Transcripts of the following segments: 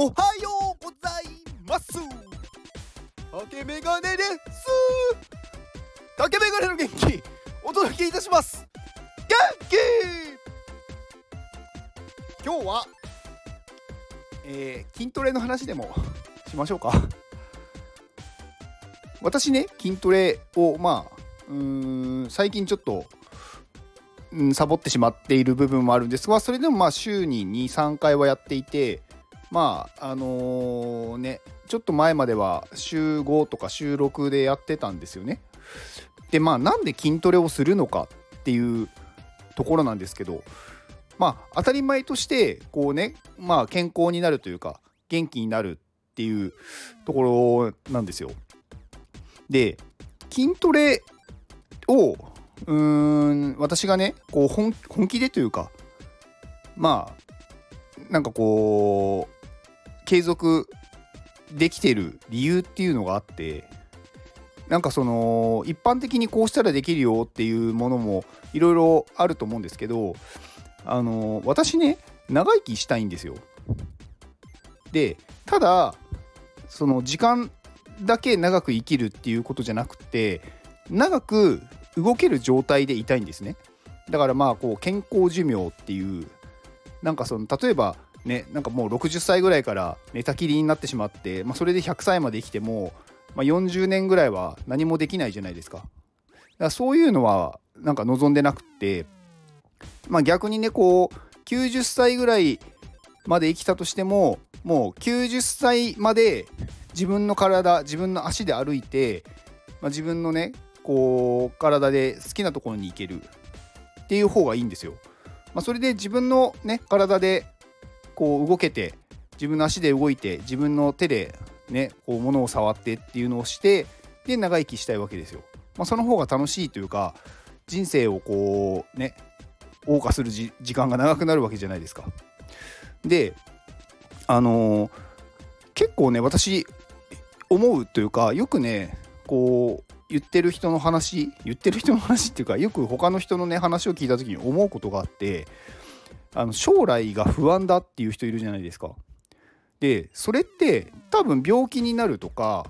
おはようございます。竹メガネです。竹メガネの元気お届けいたします。元気。今日は、えー、筋トレの話でもしましょうか。私ね筋トレをまあうーん最近ちょっとうん、サボってしまっている部分もあるんですがそれでもまあ週に23回はやっていてまああのー、ねちょっと前までは週5とか週6でやってたんですよね。でまあなんで筋トレをするのかっていうところなんですけどまあ当たり前としてこうねまあ健康になるというか元気になるっていうところなんですよ。で筋トレをうーん私がねこう本本気でというかまあなんかこう継続できてる理由っていうのがあってなんかその一般的にこうしたらできるよっていうものもいろいろあると思うんですけどあの私ね長生きしたいんですよ。でただその時間だけ長く生きるっていうことじゃなくて長く動ける状態でいたいんですねだからまあこう健康寿命っていうなんかその例えばねなんかもう60歳ぐらいから寝たきりになってしまって、まあ、それで100歳まで生きても、まあ、40年ぐらいは何もできないじゃないですか。だからそういうのはなんか望んでなくってまあ逆にねこう90歳ぐらいまで生きたとしてももう90歳まで自分の体自分の足で歩いて、まあ、自分のねこう体で好きなところに行けるっていう方がいいんですよ。まあ、それで自分のね体でこう動けて自分の足で動いて自分の手でねこう物を触ってっていうのをしてで長生きしたいわけですよ。まあ、その方が楽しいというか人生をこうね謳歌する時間が長くなるわけじゃないですか。であのー、結構ね私思うというかよくねこう言ってる人の話言ってる人の話っていうかよく他の人のね話を聞いた時に思うことがあってあの将来が不安だっていう人いるじゃないですか。でそれって多分病気になるとか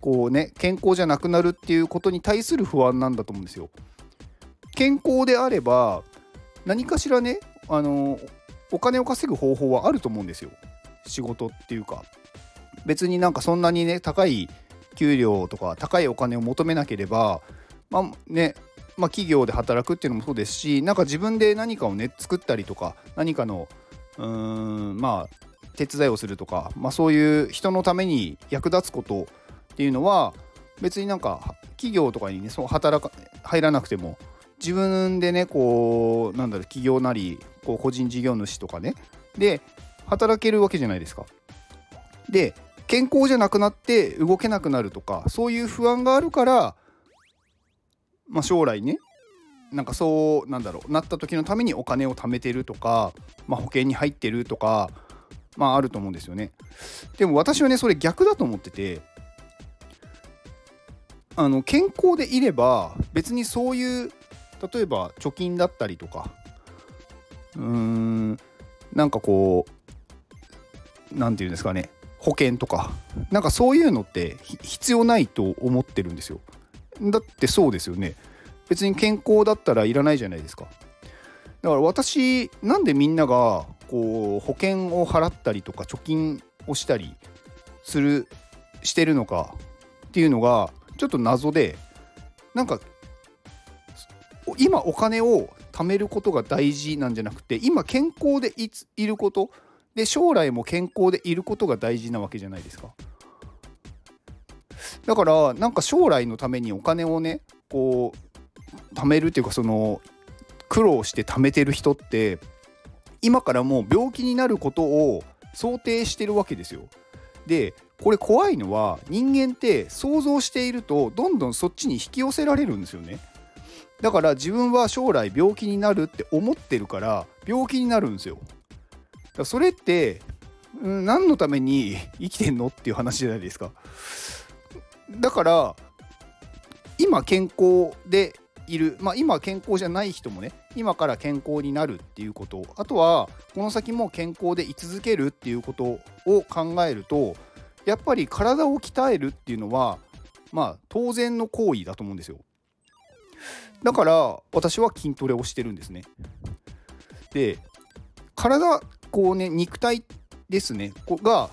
こうね健康じゃなくなるっていうことに対する不安なんだと思うんですよ。健康であれば何かしらねあのお金を稼ぐ方法はあると思うんですよ仕事っていうか別になんかそんなにね高い給料とか高いお金を求めなければまあねまあ、企業で働くっていうのもそうですしなんか自分で何かをね作ったりとか何かのうーんまあ手伝いをするとか、まあ、そういう人のために役立つことっていうのは別になんか企業とかにねそう働か入らなくても自分でねこうなんだろう企業なりこう個人事業主とかねで働けるわけじゃないですか。で健康じゃなくなって動けなくなるとかそういう不安があるから、まあ、将来ねなんかそうなんだろうなった時のためにお金を貯めてるとか、まあ、保険に入ってるとかまああると思うんですよね。でも私はねそれ逆だと思っててあの健康でいれば別にそういう例えば貯金だったりとかうーんなんかこう何て言うんですかね保険とかなんかそういうのって必要ないと思ってるんですよだってそうですよね別に健康だったらいらないじゃないですかだから私なんでみんながこう保険を払ったりとか貯金をしたりするしてるのかっていうのがちょっと謎でなんか今お金を貯めることが大事なんじゃなくて今健康でいることで将来も健康でいることが大事なわけじゃないですか。だからなんか将来のためにお金をねこう貯めるっていうかその苦労して貯めてる人って今からもう病気になることを想定してるわけですよ。でこれ怖いのは人間って想像しているとどんどんそっちに引き寄せられるんですよね。だから自分は将来病気になるって思ってるから病気になるんですよ。それって、うん、何のために生きてんのっていう話じゃないですか。だから今健康でいる、まあ、今健康じゃない人もね今から健康になるっていうこと。あとはこの先も健康で居続けるっていうことを考えるとやっぱり体を鍛えるっていうのはまあ当然の行為だと思うんですよ。だから私は筋トレをしてるんですね。で体こうね肉体ですね。が、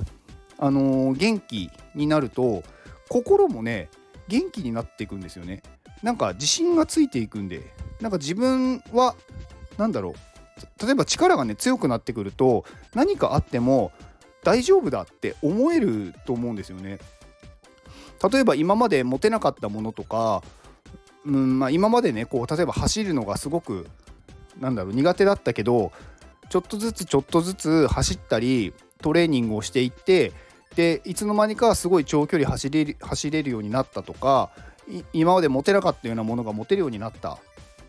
あのー、元気になると心もね元気になっていくんですよね。なんか自信がついていくんで。なんか自分は何だろう。例えば力がね強くなってくると何かあっても大丈夫だって思えると思うんですよね。例えば今まで持てなかったものとか、うんまあ、今までねこう例えば走るのがすごくなんだろう苦手だったけどちょっとずつちょっとずつ走ったりトレーニングをしていってでいつの間にかすごい長距離走れる走れるようになったとか今まで持てなかったようなものが持てるようになったっ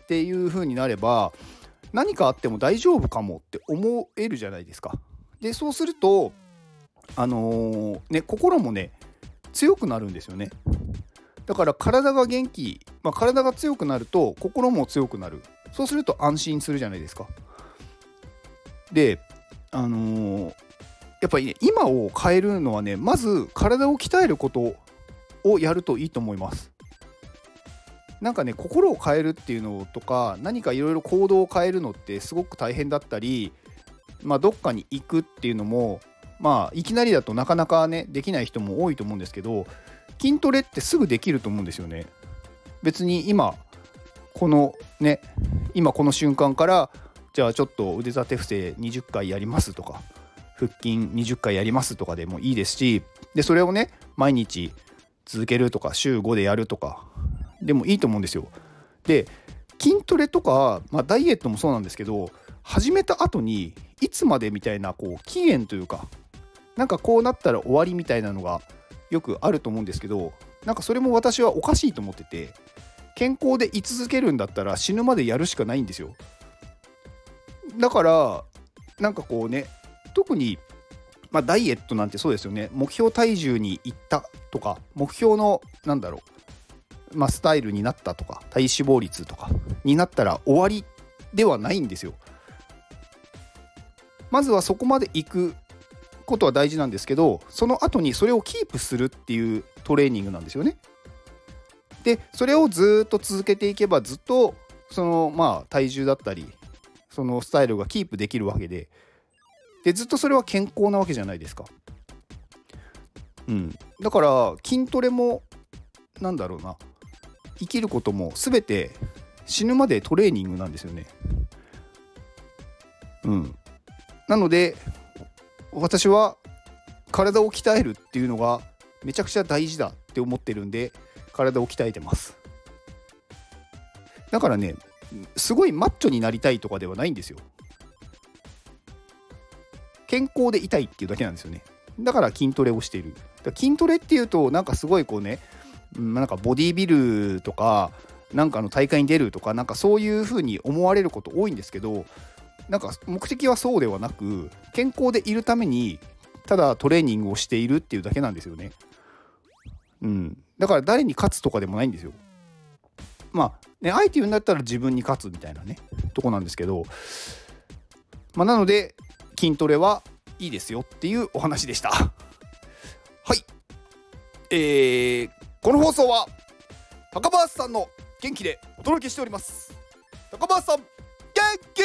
ていう風になれば何かあっても大丈夫かもって思えるじゃないですか。でそうするとあのー、ね心もね強くなるんですよね。だから体が元気、まあ、体が強くなると心も強くなるそうすると安心するじゃないですか。であのー、やっぱりね今を変えるのはねまず体を鍛えることをやるといいと思います。なんかね心を変えるっていうのとか何かいろいろ行動を変えるのってすごく大変だったり、まあ、どっかに行くっていうのもまあいきなりだとなかなかねできない人も多いと思うんですけど筋トレってすぐできると思うんですよね。別に今このね今この瞬間からじゃあちょっと腕立て伏せ20回やりますとか腹筋20回やりますとかでもいいですしでそれをね毎日続けるとか週5でやるとかでもいいと思うんですよ。で筋トレとか、まあ、ダイエットもそうなんですけど始めた後にいつまでみたいなこう期限というかなんかこうなったら終わりみたいなのがよくあると思うんですけどなんかそれも私はおかしいと思ってて健康で居続けるんだったら死ぬまでやるしかないんですよだからなんかこうね特にまあ、ダイエットなんてそうですよね目標体重に行ったとか目標のなんだろう、まあ、スタイルになったとか体脂肪率とかになったら終わりではないんですよ。まずはそこまで行くことは大事なんですけどその後にそれをキープするっていうトレーニングなんですよね。でそれをずっと続けていけばずっとそのまあ体重だったりそのスタイルがキープできるわけででずっとそれは健康なわけじゃないですか。うん、だから筋トレもなんだろうな生きることも全て死ぬまでトレーニングなんですよね。うん、なので私は体を鍛えるっていうのがめちゃくちゃ大事だって思ってるんで体を鍛えてます。だからねすごいマッチョになりたいとかではないんですよ。健康でいたいっていうだけなんですよね。だから筋トレをしている。筋トレっていうとなんかすごいこうね、なんかボディービルとかなんかの大会に出るとかなんかそういう風に思われること多いんですけどなんか目的はそうではなく健康でいるためにただトレーニングをしているっていうだけなんですよね。うん、だから誰に勝つとかでもないんですよ。まあねあえて言うんだったら自分に勝つみたいなねとこなんですけど、まあ、なので筋トレはいいですよっていうお話でした。はい。えー、この放送は高橋さんの元気でお届けしております。高橋さん、元気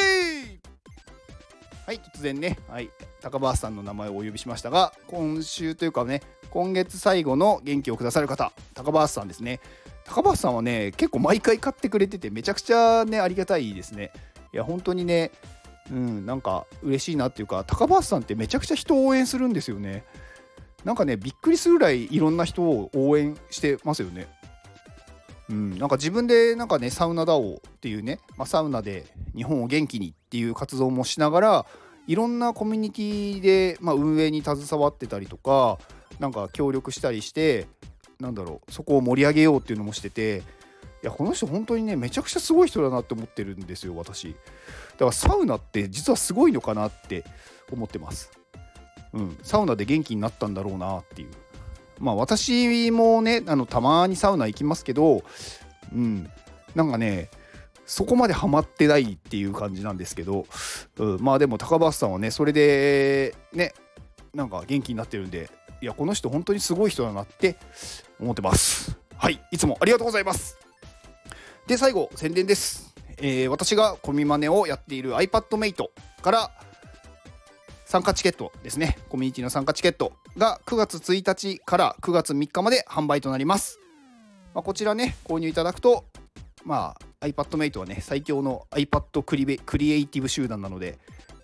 はい、突然ね、はい、高橋さんの名前をお呼びしましたが、今週というかね、今月最後の元気をくださる方、高橋さんですね。高橋さんはね、結構毎回買ってくれてて、めちゃくちゃね、ありがたいですね。いや、本当にね、うん、なんか嬉しいなっていうか高橋さんってめちゃくちゃ人を応援するんですよね。なんかねびっくりするぐらいいろんな人を応援してますよね。うん、なんか自分でなんかねサウナダオっていうね、まあ、サウナで日本を元気にっていう活動もしながらいろんなコミュニティでまで、あ、運営に携わってたりとかなんか協力したりしてなんだろうそこを盛り上げようっていうのもしててやこの人本当にねめちゃくちゃすごい人だなって思ってるんですよ私。だからサウナって実はすごいのかなって思ってます。うん。サウナで元気になったんだろうなっていう。まあ私もねあのたまにサウナ行きますけどうん。なんかねそこまでハマってないっていう感じなんですけど、うん、まあでも高橋さんはねそれでねなんか元気になってるんでいやこの人本当にすごい人だなって思ってます。はい。いつもありがとうございます。で最後宣伝です、えー、私がコミマネをやっている iPadMate から参加チケットですね。コミュニティの参加チケットが9月1日から9月3日まで販売となります、まあ、こちらね購入いただくとまあ iPadMate はね最強の iPad クリクリエイティブ集団なので、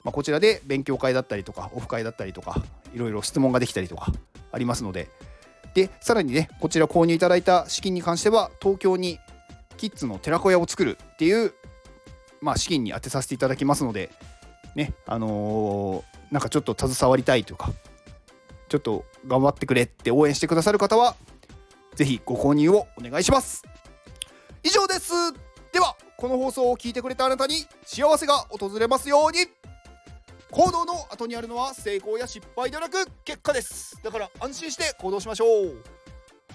まあ、こちらで勉強会だったりとかオフ会だったりとかいろいろ質問ができたりとかありますので。でさらにねこちら購入いただいた資金に関しては東京にキッズの寺子屋を作るっていう、まあ、資金に充てさせていただきますのでねあのー、なんかちょっと携わりたいというかちょっと頑張ってくれって応援してくださる方は是非ご購入をお願いします。以上です。ではこの放送を聞いてくれたあなたに幸せが訪れますように。行動の後にあるのは成功や失敗ではなく結果です。だから安心して行動しましょう。